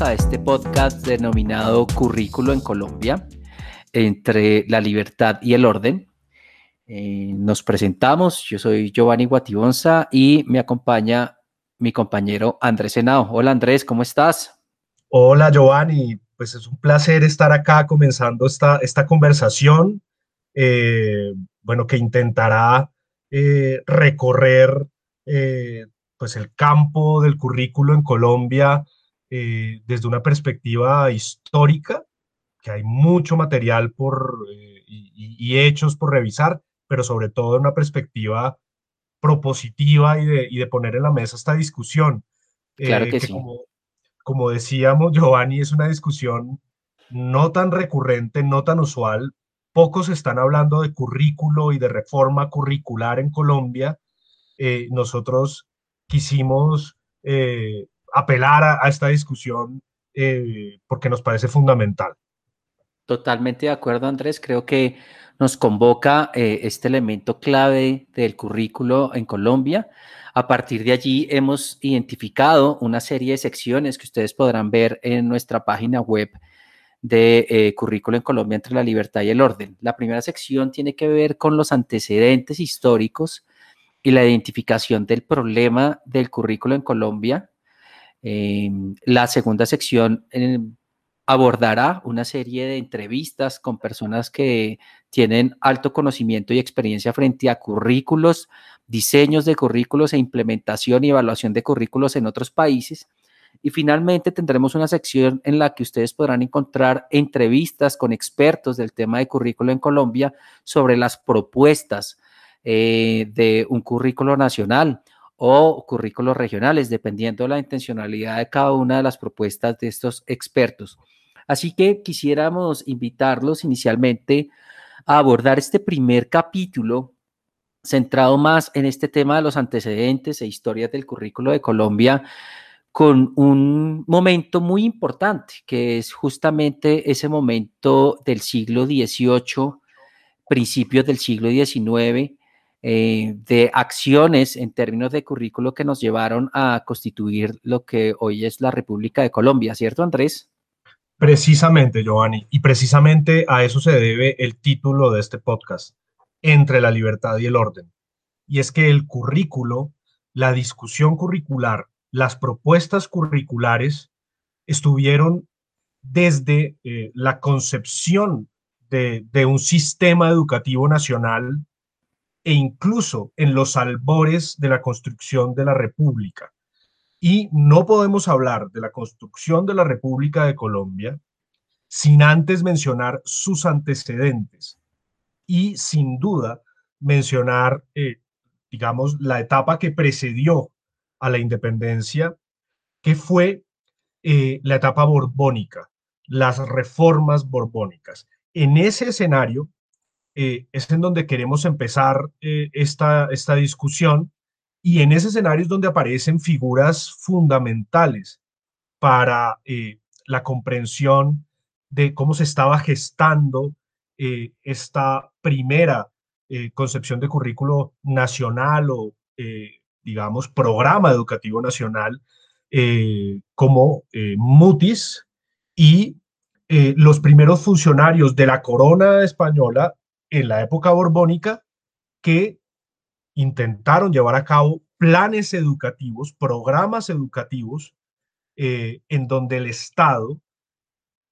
A este podcast denominado Currículo en Colombia, entre la libertad y el orden. Eh, nos presentamos, yo soy Giovanni Guatibonza y me acompaña mi compañero Andrés Senao. Hola Andrés, ¿cómo estás? Hola Giovanni, pues es un placer estar acá comenzando esta, esta conversación, eh, bueno, que intentará eh, recorrer pues el campo del currículo en Colombia desde una perspectiva histórica, que hay mucho material por, y, hechos por revisar, pero sobre todo en una perspectiva propositiva y de, y de poner en la mesa esta discusión. Claro que, sí. Como, como decíamos, Giovanni, es una discusión no tan recurrente, no tan usual. Pocos están hablando de currículo y de reforma curricular en Colombia. Eh, nosotros quisimos eh, apelar a, esta discusión eh, porque nos parece fundamental. Totalmente de acuerdo, Andrés. Creo que nos convoca eh, este elemento clave del currículo en Colombia. A partir de allí hemos identificado una serie de secciones que ustedes podrán ver en nuestra página web de eh, Currículo en Colombia entre la libertad y el orden. La primera sección tiene que ver con los antecedentes históricos y la identificación del problema del currículo en Colombia. Em, la segunda sección abordará una serie de entrevistas con personas que tienen alto conocimiento y experiencia frente a currículos, diseños de currículos e implementación y evaluación de currículos en otros países. Y finalmente tendremos una sección en la que ustedes podrán encontrar entrevistas con expertos del tema de currículo en Colombia sobre las propuestas eh, de un currículo nacional o currículos regionales, dependiendo de la intencionalidad de cada una de las propuestas de estos expertos. Así que quisiéramos invitarlos inicialmente a abordar este primer capítulo centrado más en este tema de los antecedentes e historias del currículo de Colombia con un momento muy importante, que es justamente ese momento del siglo XVIII, principios del siglo XIX, eh, de acciones en términos de currículo que nos llevaron a constituir lo que hoy es la República de Colombia, ¿cierto, Andrés? Precisamente, Giovanni, y precisamente a eso se debe el título de este podcast, Entre la libertad y el orden. Y es que el currículo, la discusión curricular, las propuestas curriculares estuvieron desde eh, la concepción de, de un sistema educativo nacional e incluso en los albores de la construcción de la República. Y no podemos hablar de la construcción de la República de Colombia sin antes mencionar sus antecedentes y sin duda mencionar, eh, digamos, la etapa que precedió a la independencia, que fue eh, la etapa borbónica, las reformas borbónicas. En ese escenario eh, es en donde queremos empezar esta, esta discusión y en ese escenario es donde aparecen figuras fundamentales para eh, la comprensión de cómo se estaba gestando eh, esta primera eh, concepción de currículo nacional o, digamos, programa educativo nacional como Mutis y los primeros funcionarios de la corona española en la época borbónica que intentaron llevar a cabo planes educativos, programas educativos, eh, en donde el Estado,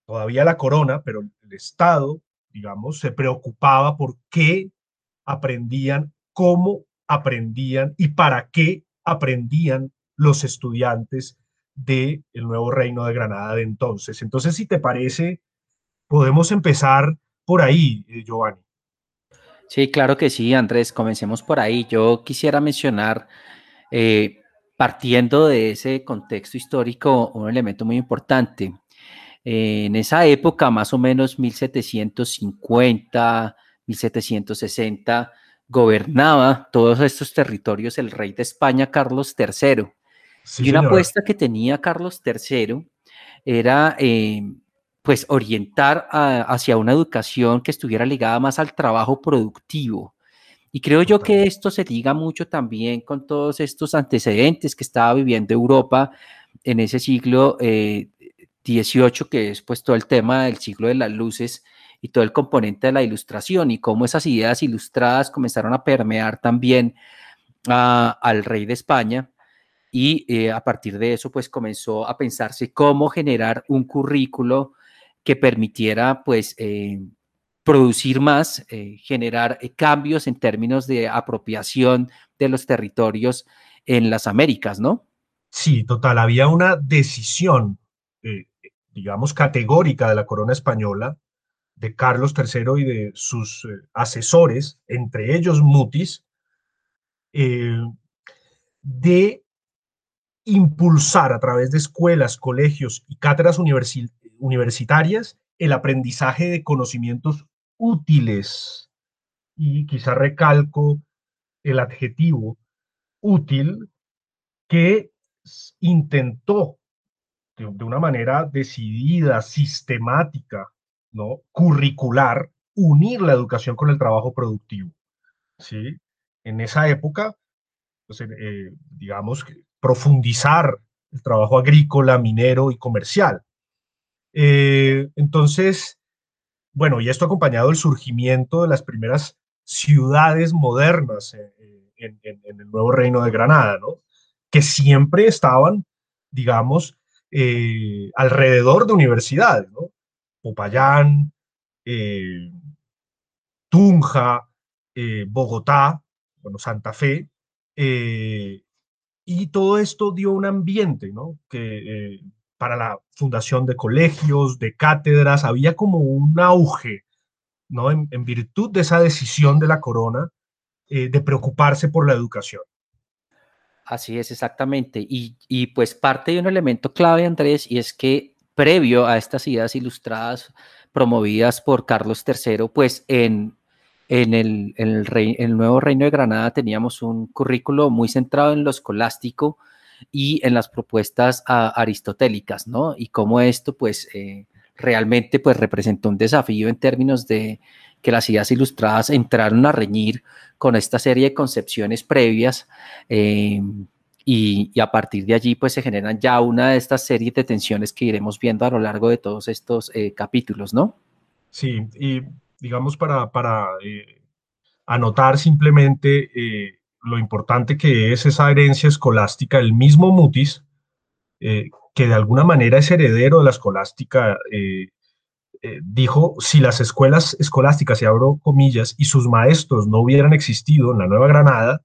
todavía la corona, pero el Estado, digamos, se preocupaba por qué aprendían, cómo aprendían y para qué aprendían los estudiantes del el nuevo reino de Granada de entonces. Entonces, si te parece, podemos empezar por ahí, eh, Giovanni. Sí, claro que sí, Andrés, comencemos por ahí. Yo quisiera mencionar, eh, partiendo de ese contexto histórico, un elemento muy importante. Eh, en esa época, más o menos 1750, 1760, gobernaba todos estos territorios el rey de España, Carlos III. y una apuesta que tenía Carlos III era eh, pues orientar hacia una educación que estuviera ligada más al trabajo productivo. Y creo yo que esto se liga mucho también con todos estos antecedentes que estaba viviendo Europa en ese siglo XVIII, eh, que es pues todo el tema del siglo de las luces y todo el componente de la ilustración y cómo esas ideas ilustradas comenzaron a permear también al rey de España y eh, a partir de eso pues comenzó a pensarse cómo generar un currículo que permitiera pues eh, producir más, eh, generar cambios en términos de apropiación de los territorios en las Américas, ¿no? Sí, total, había una decisión, digamos, categórica de la corona española, de Carlos III y de sus asesores, entre ellos Mutis, de impulsar a través de escuelas, colegios y cátedras universitarias el aprendizaje de conocimientos útiles. Y quizá recalco el adjetivo útil que intentó de, una manera decidida, sistemática, ¿no? curricular, unir la educación con el trabajo productivo. ¿sí? En esa época, pues, eh, digamos que profundizar el trabajo agrícola, minero y comercial. Eh, entonces, bueno, y esto acompañado del surgimiento de las primeras ciudades modernas en, el nuevo reino de Granada, ¿no? Que siempre estaban, digamos, eh, alrededor de universidades, ¿no? Popayán, eh, Tunja, Bogotá, bueno, Santa Fe, y todo esto dio un ambiente, ¿no? Que eh, para la fundación de colegios, de cátedras, había como un auge, ¿no? En, virtud de esa decisión de la corona eh, de preocuparse por la educación. Así es, exactamente. Y, y, pues parte de un elemento clave, Andrés, y es que previo a estas ideas ilustradas promovidas por Carlos III, pues en en el, el, nuevo Reino de Granada teníamos un currículo muy centrado en lo escolástico y en las propuestas aristotélicas, ¿no? Y cómo esto, pues, eh, realmente, pues, representó un desafío en términos de que las ideas ilustradas entraron a reñir con esta serie de concepciones previas eh, y, a partir de allí, pues, se generan ya una de estas series de tensiones que iremos viendo a lo largo de todos estos eh, capítulos, ¿no? Sí, y digamos, para, para eh, anotar simplemente eh, lo importante que es esa herencia escolástica, el mismo Mutis, eh, que de alguna manera es heredero de la escolástica, dijo, si las escuelas escolásticas, y abro comillas, y sus maestros no hubieran existido en la Nueva Granada,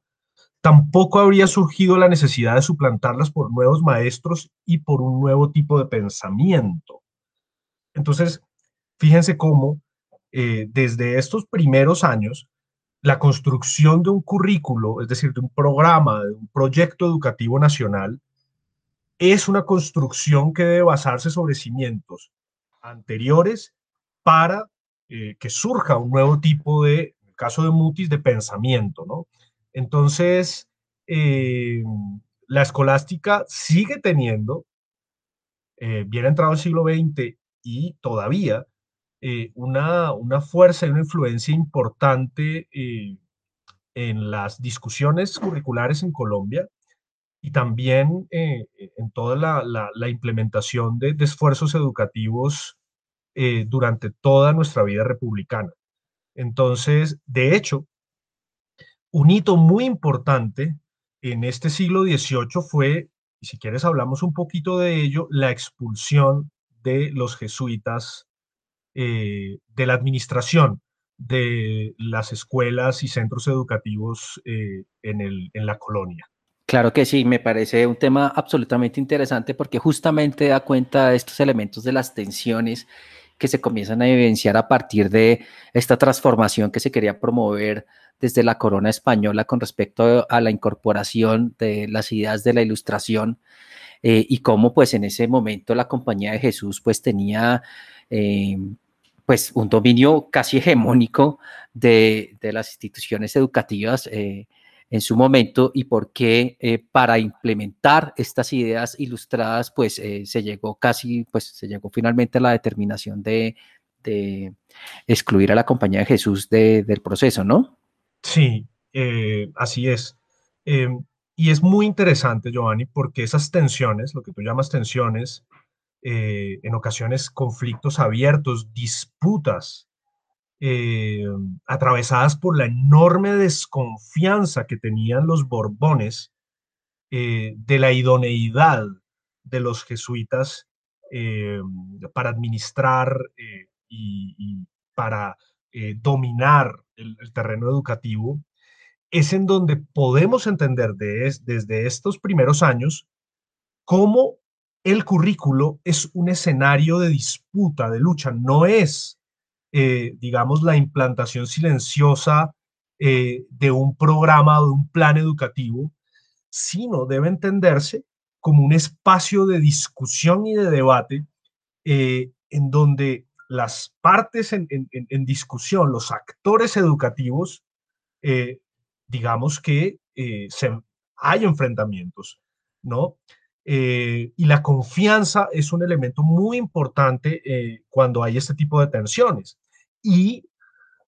tampoco habría surgido la necesidad de suplantarlas por nuevos maestros y por un nuevo tipo de pensamiento. Entonces, fíjense cómo eh, desde estos primeros años, la construcción de un currículo, es decir, de un programa, de un proyecto educativo nacional, es una construcción que debe basarse sobre cimientos anteriores para eh, que surja un nuevo tipo de, en el caso de Mutis, de pensamiento, ¿no? Entonces, eh, la escolástica sigue teniendo, bien entrado el siglo XX y todavía, eh, una, una, fuerza y una influencia importante eh, en las discusiones curriculares en Colombia y también eh, en toda la, la, implementación de, esfuerzos educativos durante toda nuestra vida republicana. Entonces, de hecho, un hito muy importante en este siglo XVIII fue, y si quieres hablamos un poquito de ello, la expulsión de los jesuitas eh, de la administración de las escuelas y centros educativos eh, en, el, en la colonia. Claro que sí, me parece un tema absolutamente interesante porque justamente da cuenta de estos elementos de las tensiones que se comienzan a evidenciar a partir de esta transformación que se quería promover desde la corona española con respecto a la incorporación de las ideas de la ilustración eh, y cómo pues en ese momento la compañía de Jesús pues tenía pues un dominio casi hegemónico de, las instituciones educativas eh, en su momento y por qué eh, para implementar estas ideas ilustradas pues eh, se llegó casi, pues se llegó finalmente a la determinación de, excluir a la compañía de Jesús del proceso, ¿no? Sí, así es. Em, y es muy interesante, Giovanni, porque esas tensiones, lo que tú llamas tensiones, eh, en ocasiones conflictos abiertos, disputas, eh, atravesadas por la enorme desconfianza que tenían los Borbones eh, de la idoneidad de los jesuitas para administrar y, para dominar el, terreno educativo, es en donde podemos entender desde estos primeros años cómo el currículo es un escenario de disputa, de lucha, no es, eh, digamos, la implantación silenciosa eh, de un programa o de un plan educativo, sino debe entenderse como un espacio de discusión y de debate eh, en donde las partes en, discusión, los actores educativos, digamos que hay enfrentamientos, ¿no? Eh, y la confianza es un elemento muy importante eh, cuando hay este tipo de tensiones. Y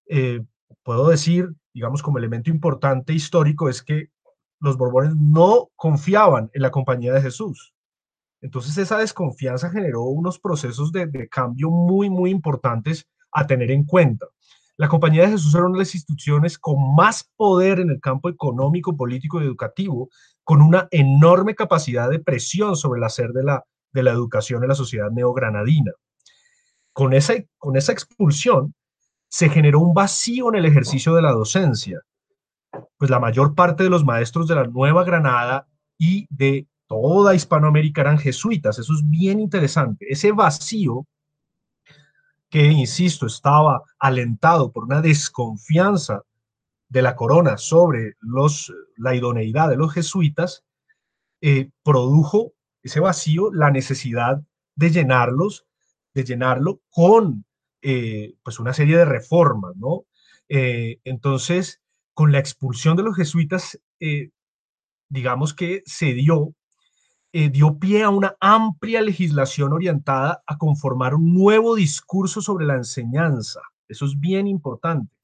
eh, puedo decir, digamos, como elemento importante histórico es que los Borbones no confiaban en la compañía de Jesús. Entonces esa desconfianza generó unos procesos de, de cambio muy, muy importantes a tener en cuenta. La Compañía de Jesús era una de las instituciones con más poder en el campo económico, político y educativo con una enorme capacidad de presión sobre el hacer de la, de la educación en la sociedad neogranadina. Con esa, con esa expulsión se generó un vacío en el ejercicio de la docencia, pues la mayor parte de los maestros de la Nueva Granada y de toda Hispanoamérica eran jesuitas. Eso es bien interesante. Ese vacío que, insisto, estaba alentado por una desconfianza de la corona sobre los, la idoneidad de los jesuitas, eh, produjo ese vacío, la necesidad de llenarlos, de llenarlo con eh, pues una serie de reformas, ¿no? Eh, entonces, con la expulsión de los jesuitas, digamos que se dio, dio pie a una amplia legislación orientada a conformar un nuevo discurso sobre la enseñanza. Eso es bien importante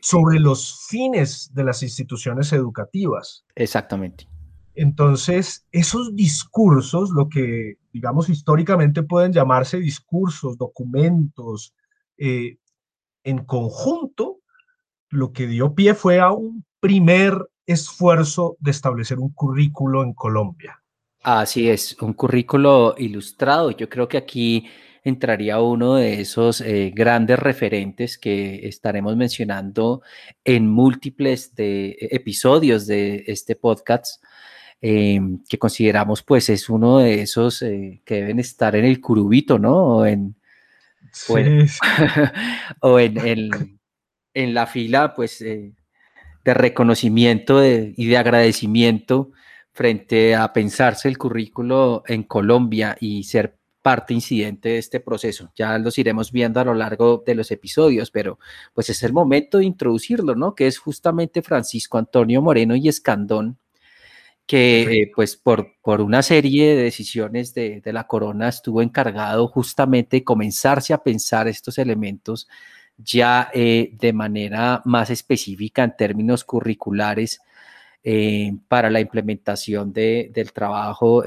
sobre los fines de las instituciones educativas. Exactamente. Entonces, esos discursos, lo que digamos históricamente pueden llamarse discursos, documentos, eh, en conjunto, lo que dio pie fue a un primer esfuerzo de establecer un currículo en Colombia. Así es, un currículo ilustrado. Yo creo que aquí entraría uno de esos eh, grandes referentes que estaremos mencionando en múltiples de, e, episodios de este podcast, em, que consideramos pues es uno de esos eh, que deben estar en el curubito, ¿no? O en, o en, la fila pues eh, de reconocimiento y de agradecimiento frente a pensarse el currículo en Colombia y ser parte incidente de este proceso. Ya los iremos viendo a lo largo de los episodios, pero pues es el momento de introducirlo, ¿no? Que es justamente Francisco Antonio Moreno y Escandón, que eh, pues por, por una serie de decisiones de, la corona estuvo encargado justamente de comenzarse a pensar estos elementos ya eh, de manera más específica en términos curriculares eh, para la implementación del trabajo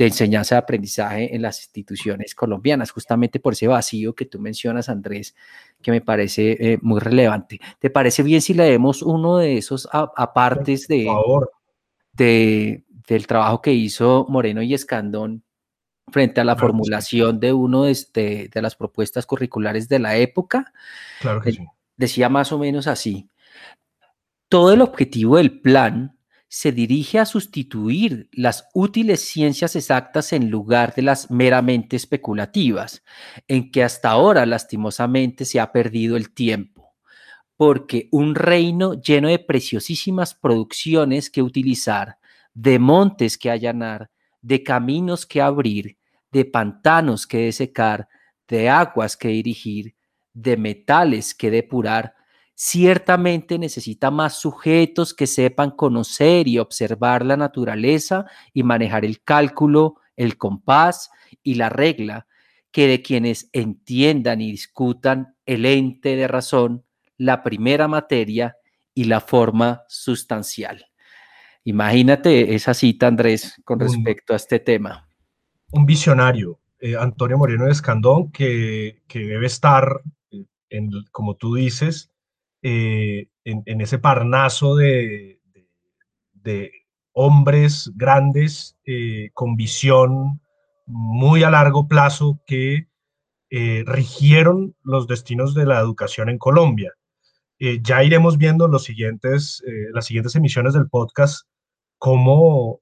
de enseñanza y aprendizaje en las instituciones colombianas, justamente por ese vacío que tú mencionas, Andrés, que me parece eh, muy relevante. ¿Te parece bien si leemos uno de esos apartes de, de, del trabajo que hizo Moreno y Escandón frente a la formulación de uno de, este, de, las propuestas curriculares de la época? Claro que sí. Decía más o menos así. Todo el objetivo del plan se dirige a sustituir las útiles ciencias exactas en lugar de las meramente especulativas, en que hasta ahora lastimosamente se ha perdido el tiempo, porque un reino lleno de preciosísimas producciones que utilizar, de montes que allanar, de caminos que abrir, de pantanos que desecar, de aguas que dirigir, de metales que depurar, ciertamente necesita más sujetos que sepan conocer y observar la naturaleza y manejar el cálculo, el compás y la regla, que de quienes entiendan y discutan el ente de razón, la primera materia y la forma sustancial. Imagínate esa cita, Andrés, con respecto a este tema. Un visionario, eh, Antonio Moreno de Escandón, que, debe estar, eh, en, como tú dices, eh, en, ese parnaso de, hombres grandes con visión muy a largo plazo que rigieron los destinos de la educación en Colombia. ya iremos viendo los siguientes, las siguientes emisiones del podcast cómo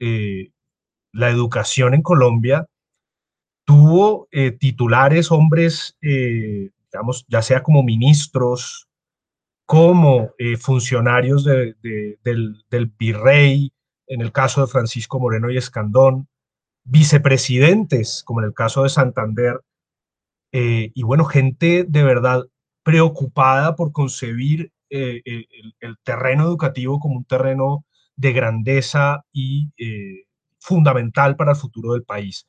la educación en Colombia tuvo eh, titulares, hombres, eh, digamos, ya sea como ministros, como eh, funcionarios del, virrey, en el caso de Francisco Moreno y Escandón, vicepresidentes, como en el caso de Santander, y bueno, gente de verdad preocupada por concebir el, el, terreno educativo como un terreno de grandeza y fundamental para el futuro del país.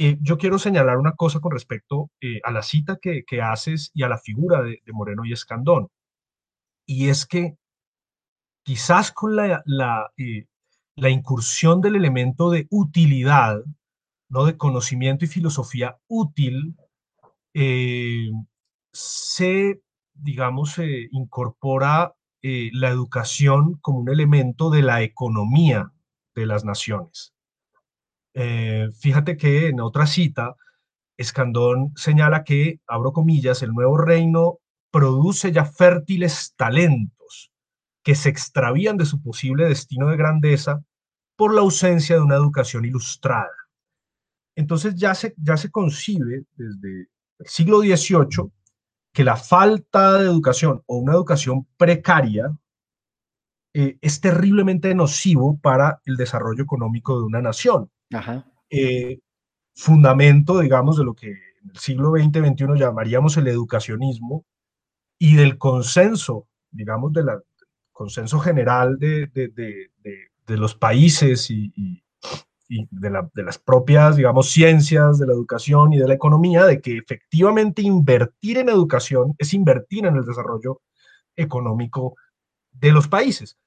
Eh, yo quiero señalar una cosa con respecto eh, a la cita que, haces y a la figura de, Moreno y Escandón. Y es que quizás con la, eh, la, incursión del elemento de utilidad, ¿no? de conocimiento y filosofía útil, se, digamos, se incorpora la educación como un elemento de la economía de las naciones. Eh, fíjate que en otra cita, Escandón señala que, abro comillas, el nuevo reino produce ya fértiles talentos que se extravían de su posible destino de grandeza por la ausencia de una educación ilustrada. Entonces ya se, ya se concibe desde el siglo XVIII que la falta de educación o una educación precaria eh, es terriblemente nocivo para el desarrollo económico de una nación. Eh, fundamento, digamos, de lo que en el siglo XX-XXI llamaríamos el educacionismo y del consenso, digamos, del consenso general de, de, de, los países y, de, las propias, digamos, ciencias de la educación y de la economía, de que efectivamente invertir en educación es invertir en el desarrollo económico de los países.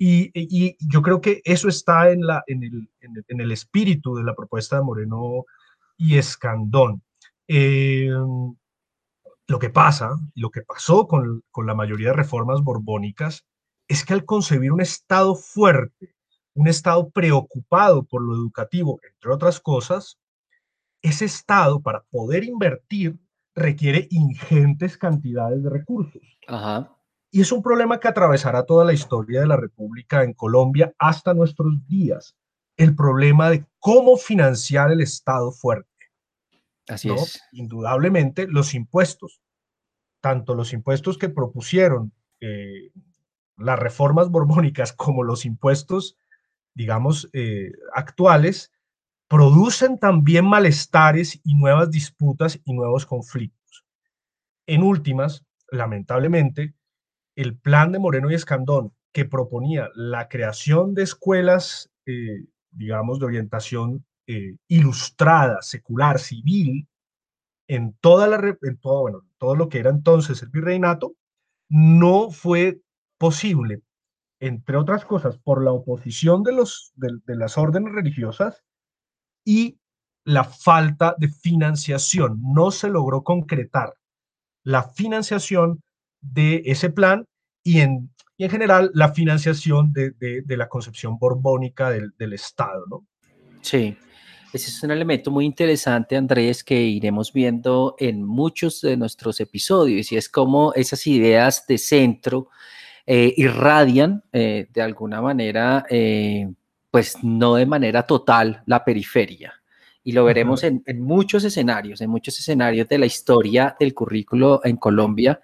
Y, yo creo que eso está en, la, en, el, en, el, espíritu de la propuesta de Moreno y Escandón. Eh, lo que pasa, lo que pasó con, con la mayoría de reformas borbónicas, es que al concebir un Estado fuerte, un Estado preocupado por lo educativo, entre otras cosas, ese Estado para poder invertir requiere ingentes cantidades de recursos. Ajá. Y es un problema que atravesará toda la historia de la República en Colombia hasta nuestros días. El problema de cómo financiar el Estado fuerte. Así es. Indudablemente los impuestos, tanto los impuestos que propusieron eh, las reformas borbónicas como los impuestos, digamos, eh, actuales, producen también malestares y nuevas disputas y nuevos conflictos. En últimas, lamentablemente, el plan de Moreno y Escandón, que proponía la creación de escuelas, eh, digamos, de orientación eh, ilustrada, secular, civil, en, toda la, en todo, bueno, todo lo que era entonces el virreinato, no fue posible, entre otras cosas, por la oposición de, los, de, las órdenes religiosas y la falta de financiación. No se logró concretar la financiación de ese plan y en, en general la financiación de, de, la concepción borbónica del, del, Estado, ¿no? Sí, ese es un elemento muy interesante, Andrés, que iremos viendo en muchos de nuestros episodios y es como esas ideas de centro eh, irradian eh, de alguna manera, eh, pues no de manera total, la periferia y lo veremos en, en, muchos escenarios, en muchos escenarios de la historia del currículo en Colombia.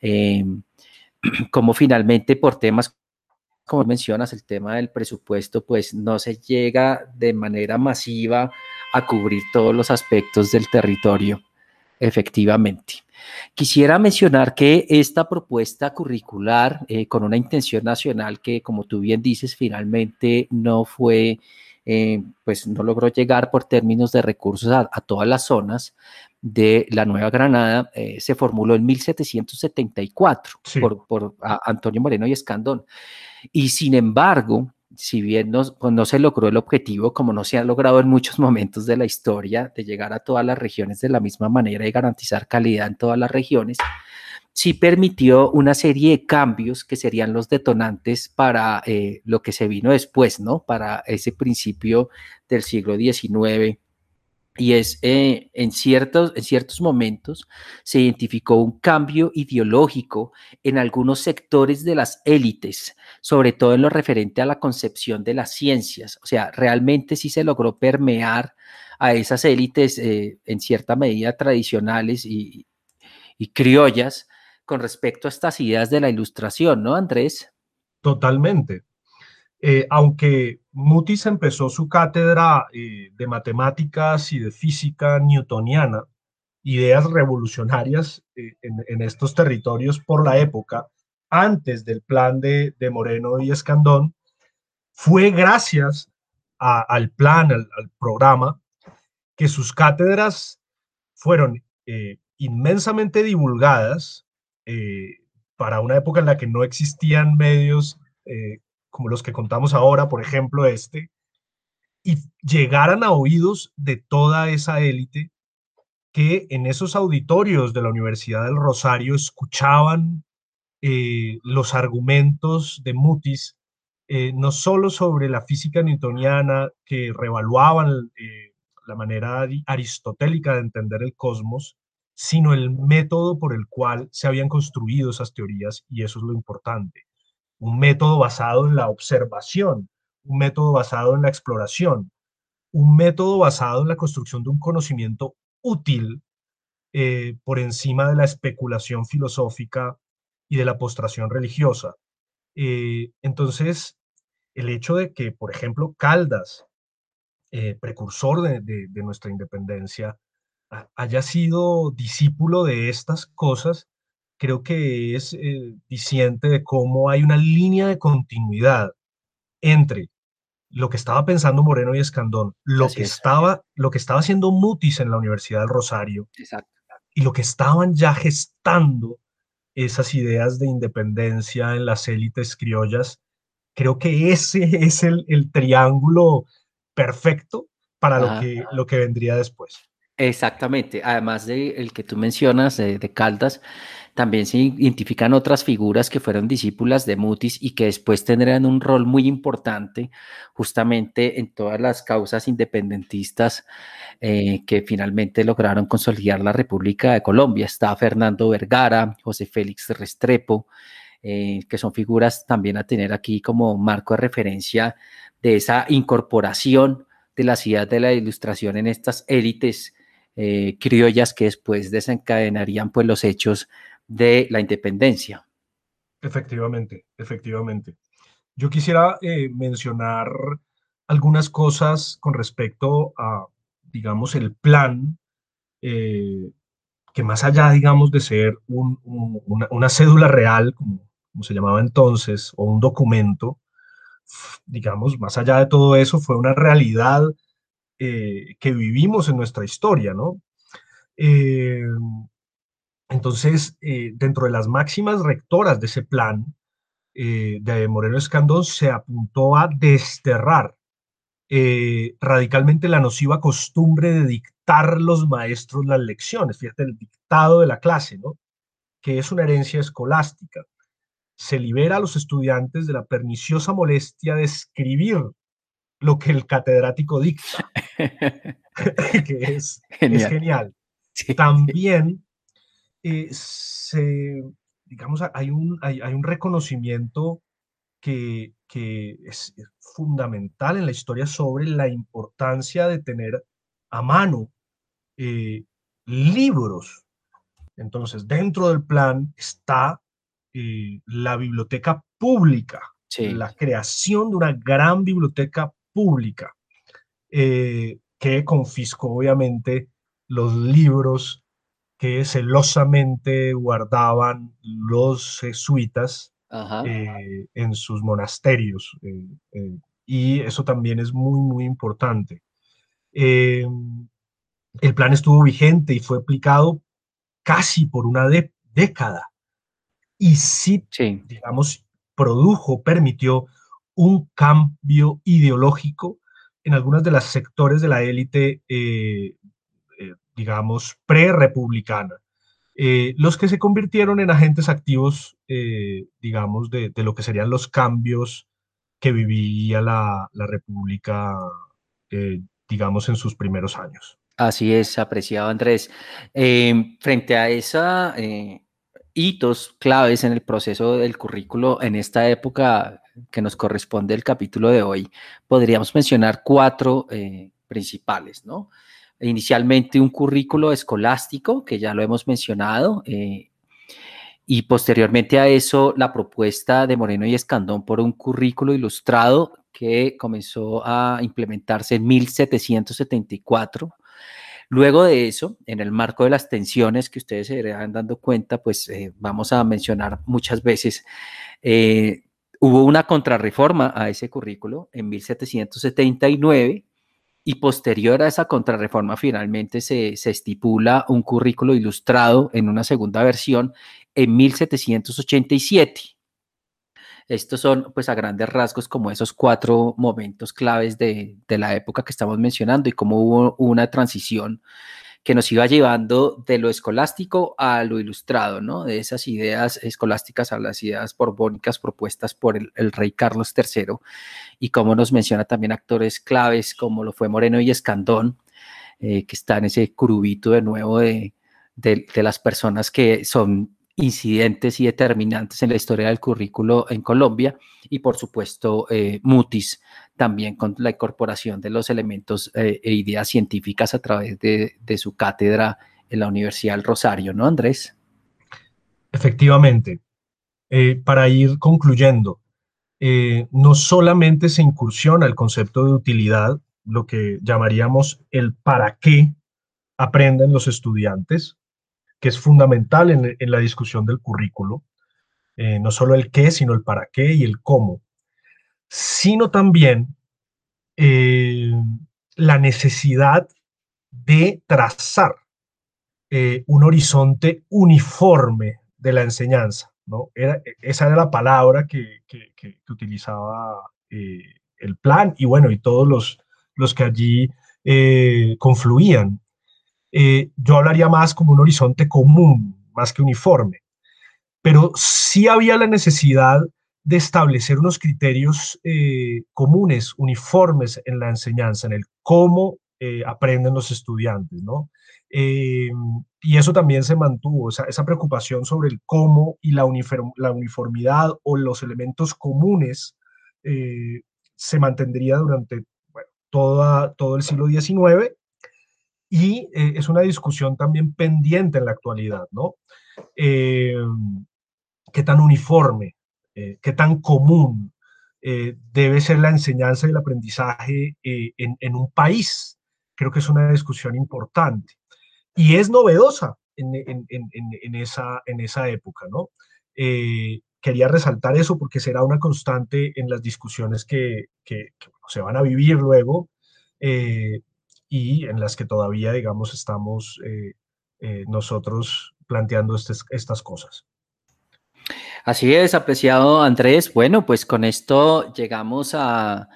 Como finalmente por temas, como mencionas, el tema del presupuesto, pues no se llega de manera masiva a cubrir todos los aspectos del territorio, efectivamente. Quisiera mencionar que esta propuesta curricular, eh, con una intención nacional que, como tú bien dices, finalmente no fue eh, pues no logró llegar por términos de recursos a, todas las zonas de la Nueva Granada, eh, se formuló en 1774 por, por Antonio Moreno y Escandón. Y sin embargo, si bien no, pues no se logró el objetivo, como no se ha logrado en muchos momentos de la historia, de llegar a todas las regiones de la misma manera y garantizar calidad en todas las regiones, sí permitió una serie de cambios que serían los detonantes para eh, lo que se vino después, ¿no? Para ese principio del siglo XIX y es eh, en, ciertos, en ciertos momentos se identificó un cambio ideológico en algunos sectores de las élites, sobre todo en lo referente a la concepción de las ciencias. O sea, realmente sí se logró permear a esas élites eh, en cierta medida tradicionales y, y criollas con respecto a estas ideas de la ilustración, ¿no, Andrés? Totalmente. Eh, aunque Mutis empezó su cátedra eh, de matemáticas y de física newtoniana, ideas revolucionarias eh, en, estos territorios por la época, antes del plan de, Moreno y Escandón, fue gracias al plan, al, programa, que sus cátedras fueron inmensamente divulgadas para una época en la que no existían medios como los que contamos ahora, por ejemplo, este, y llegaran a oídos de toda esa élite que en esos auditorios de la Universidad del Rosario escuchaban eh, los argumentos de Mutis, eh, no solo sobre la física newtoniana, que revaluaban eh, la manera aristotélica de entender el cosmos, sino el método por el cual se habían construido esas teorías, y eso es lo importante un método basado en la observación, un método basado en la exploración, un método basado en la construcción de un conocimiento útil eh, por encima de la especulación filosófica y de la postración religiosa. Eh, entonces, el hecho de que, por ejemplo, Caldas, eh, precursor de, nuestra independencia, haya sido discípulo de estas cosas, creo que es eh, de cómo hay una línea de continuidad entre lo que estaba pensando Moreno y Escandón, lo, que estaba, lo que estaba haciendo Mutis en la Universidad del Rosario y lo que estaban ya gestando esas ideas de independencia en las élites criollas. Creo que ese es el, triángulo perfecto para lo que, lo que vendría después. Exactamente, además de que tú mencionas de, Caldas, también se identifican otras figuras que fueron discípulas de Mutis y que después tendrán un rol muy importante justamente en todas las causas independentistas eh, que finalmente lograron consolidar la República de Colombia. Está Fernando Vergara, José Félix Restrepo, eh, que son figuras también a tener aquí como marco de referencia de esa incorporación de la ciudad de la ilustración en estas élites eh, criollas que después desencadenarían pues los hechos de la independencia. Efectivamente, efectivamente. Yo quisiera eh, mencionar algunas cosas con respecto a, digamos, el plan, eh, que más allá, digamos, de ser una, cédula real, como, como se llamaba entonces, o un documento, digamos, más allá de todo eso, fue una realidad eh, que vivimos en nuestra historia, ¿no? Eh, entonces, eh, dentro de las máximas rectoras de ese plan de Moreno Escandón, se apuntó a desterrar radicalmente la nociva costumbre de dictar los maestros las lecciones, fíjate, el dictado de la clase, ¿no? Que es una herencia escolástica. Se libera a los estudiantes de la perniciosa molestia de escribir lo que el catedrático dicta, que es genial. También eh, se, digamos, hay un, hay, un reconocimiento que, es fundamental en la historia sobre la importancia de tener a mano eh, libros. Entonces, dentro del plan está eh, la biblioteca pública, la creación de una gran biblioteca pública, eh, que confiscó obviamente los libros que celosamente guardaban los jesuitas eh, en sus monasterios. Eh, y eso también es muy, muy importante. el plan estuvo vigente y fue aplicado casi por una década. Y sí, digamos, produjo, permitió un cambio ideológico en algunos de los sectores de la élite, eh, eh, digamos, pre-republicana, eh, los que se convirtieron en agentes activos, digamos, de, lo que serían los cambios que vivía la, la República, digamos, en sus primeros años. Así es, apreciado Andrés. frente a esa hitos claves en el proceso del currículo en esta época que nos corresponde el capítulo de hoy, podríamos mencionar cuatro eh, principales, ¿no? Inicialmente un currículo escolástico, que ya lo hemos mencionado, eh, y posteriormente a eso la propuesta de Moreno y Escandón por un currículo ilustrado que comenzó a implementarse en 1774 Luego de eso, en el marco de las tensiones que ustedes se irán dando cuenta, pues eh, vamos a mencionar muchas veces, hubo una contrarreforma a ese currículo en 1779 y posterior a esa contrarreforma finalmente se, se estipula un currículo ilustrado en una segunda versión en 1787. Estos son, pues, a grandes rasgos, como esos cuatro momentos claves de, la época que estamos mencionando y cómo hubo una transición que nos iba llevando de lo escolástico a lo ilustrado, ¿no? De esas ideas escolásticas a las ideas borbónicas propuestas por el, rey Carlos III y como nos menciona también actores claves como lo fue Moreno y Escandón, eh, que está en ese curubito de nuevo de, de, las personas que son incidentes y determinantes en la historia del currículo en Colombia y por supuesto eh, Mutis también con la incorporación de los elementos eh, e ideas científicas a través de, su cátedra en la Universidad del Rosario, ¿no, Andrés? Efectivamente. Eh, para ir concluyendo, no solamente se incursiona el concepto de utilidad, lo que llamaríamos el para qué aprenden los estudiantes, que es fundamental en, la discusión del currículo, eh, no solo el qué, sino el para qué y el cómo, sino también eh, la necesidad de trazar eh, un horizonte uniforme de la enseñanza. ¿no? esa era la palabra que, utilizaba el plan y bueno, y todos los, los que allí confluían. Eh, yo hablaría más como un horizonte común, más que uniforme. Pero sí había la necesidad de establecer unos criterios eh, comunes, uniformes en la enseñanza, en el cómo eh, aprenden los estudiantes, ¿no? y eso también se mantuvo, esa preocupación sobre el cómo y la, uniformidad o los elementos comunes se mantendría durante toda, todo el siglo XIX y eh, es una discusión también pendiente en la actualidad, ¿no? Eh, ¿Qué tan uniforme, eh, qué tan común debe ser la enseñanza y el aprendizaje en, un país? Creo que es una discusión importante y es novedosa en, esa, en esa época, ¿no? quería resaltar eso porque será una constante en las discusiones que, se van a vivir luego y en las que todavía, digamos, estamos eh, eh, nosotros planteando estas cosas. Así es, apreciado Andrés. Bueno, pues con esto llegamos a,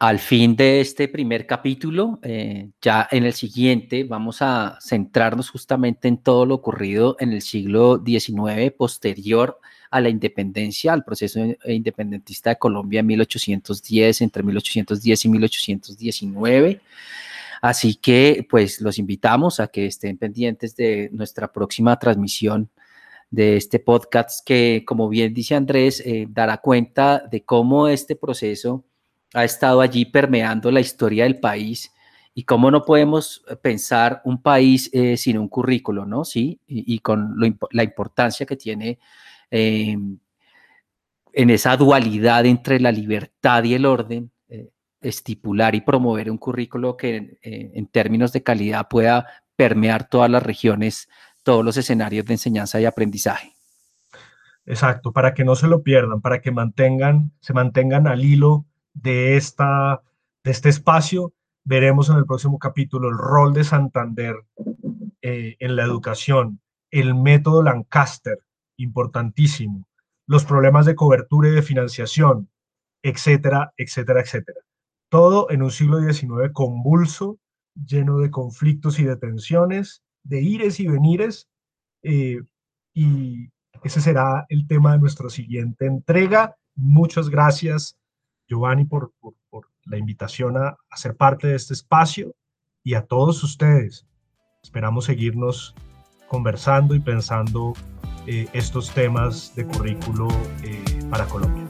al fin de este primer capítulo. Eh, ya en el siguiente vamos a centrarnos justamente en todo lo ocurrido en el siglo XIX posterior a la independencia, al proceso independentista de Colombia en 1810, entre 1810 y 1819. Así que pues los invitamos a que estén pendientes de nuestra próxima transmisión de este podcast que, como bien dice Andrés, eh, dará cuenta de cómo este proceso ha estado allí permeando la historia del país y cómo no podemos pensar un país eh, sin un currículo, ¿no? Sí, y, con la importancia que tiene eh, en esa dualidad entre la libertad y el orden, estipular y promover un currículo que eh, en términos de calidad pueda permear todas las regiones, todos los escenarios de enseñanza y aprendizaje. Exacto, para que no se lo pierdan, para que mantengan, se mantengan al hilo de, esta, de este espacio. Veremos en el próximo capítulo el rol de Santander eh, en la educación, el método Lancaster, importantísimo, los problemas de cobertura y de financiación, etcétera, etcétera, etcétera. Todo en un siglo XIX convulso, lleno de conflictos y de tensiones, de ires y venires, eh, y ese será el tema de nuestra siguiente entrega. Muchas gracias, Giovanni, por, la invitación a, ser parte de este espacio y a todos ustedes. Esperamos seguirnos conversando y pensando eh, estos temas de currículo eh, para Colombia.